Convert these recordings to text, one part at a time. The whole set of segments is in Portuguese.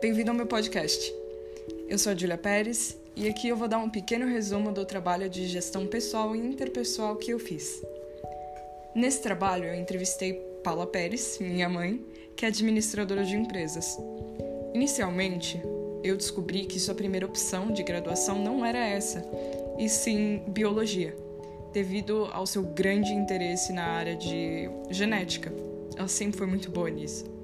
Bem-vindo ao meu podcast. Eu sou a Julia Pérez e aqui eu vou dar um pequeno resumo do trabalho de gestão pessoal e interpessoal que eu fiz. Nesse trabalho, eu entrevistei Paula Pérez, minha mãe, que é administradora de empresas. Inicialmente, eu descobri que sua primeira opção de graduação não era essa, e sim biologia, devido ao seu grande interesse na área de genética. Ela sempre foi muito boa nisso.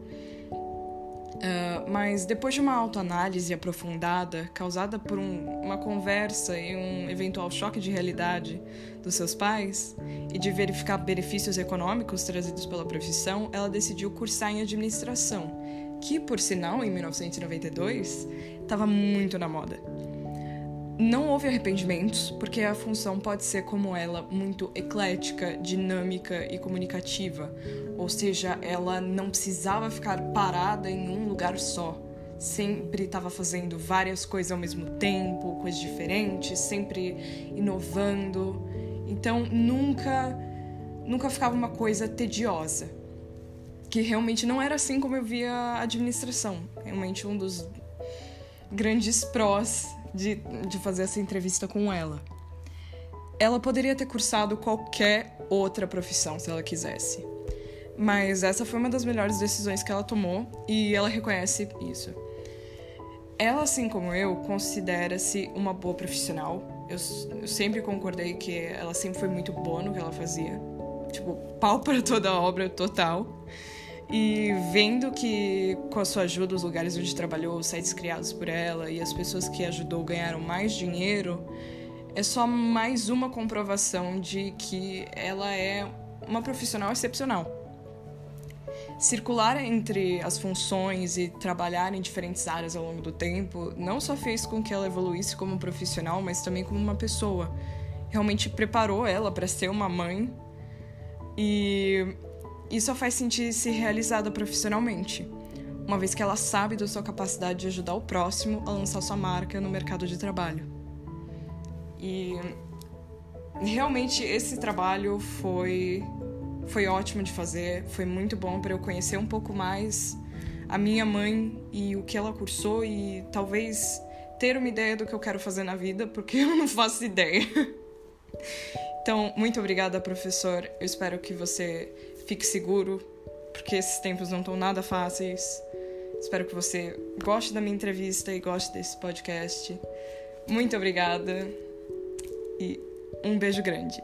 Uh, mas depois de uma autoanálise aprofundada, causada por um, uma conversa e um eventual choque de realidade dos seus pais, e de verificar benefícios econômicos trazidos pela profissão, ela decidiu cursar em administração, que, por sinal, em 1992, estava muito na moda. Não houve arrependimentos, porque a função pode ser, como ela, muito eclética, dinâmica e comunicativa, ou seja, ela não precisava ficar parada em um lugar só. Sempre estava fazendo várias coisas ao mesmo tempo, coisas diferentes, sempre inovando. Então nunca, nunca ficava uma coisa tediosa. Que realmente não era assim como eu via a administração. Realmente um dos grandes prós de, de fazer essa entrevista com ela. Ela poderia ter cursado qualquer outra profissão se ela quisesse. Mas essa foi uma das melhores decisões que ela tomou e ela reconhece isso. Ela, assim como eu, considera-se uma boa profissional. Eu, eu, sempre concordei que ela sempre foi muito boa no que ela fazia. Tipo, pau para toda a obra total. E vendo que, com a sua ajuda, os lugares onde trabalhou, os sites criados por ela e as pessoas que ajudou ganharam mais dinheiro, é só mais uma comprovação de que ela é uma profissional excepcional. Circular entre as funções e trabalhar em diferentes áreas ao longo do tempo não só fez com que ela evoluísse como profissional, mas também como uma pessoa. Realmente preparou ela para ser uma mãe e isso a faz sentir-se realizada profissionalmente, uma vez que ela sabe da sua capacidade de ajudar o próximo a lançar sua marca no mercado de trabalho. E realmente esse trabalho foi foi ótimo de fazer, foi muito bom para eu conhecer um pouco mais a minha mãe e o que ela cursou e talvez ter uma ideia do que eu quero fazer na vida, porque eu não faço ideia. Então, muito obrigada, professor. Eu espero que você fique seguro, porque esses tempos não estão nada fáceis. Espero que você goste da minha entrevista e goste desse podcast. Muito obrigada e um beijo grande.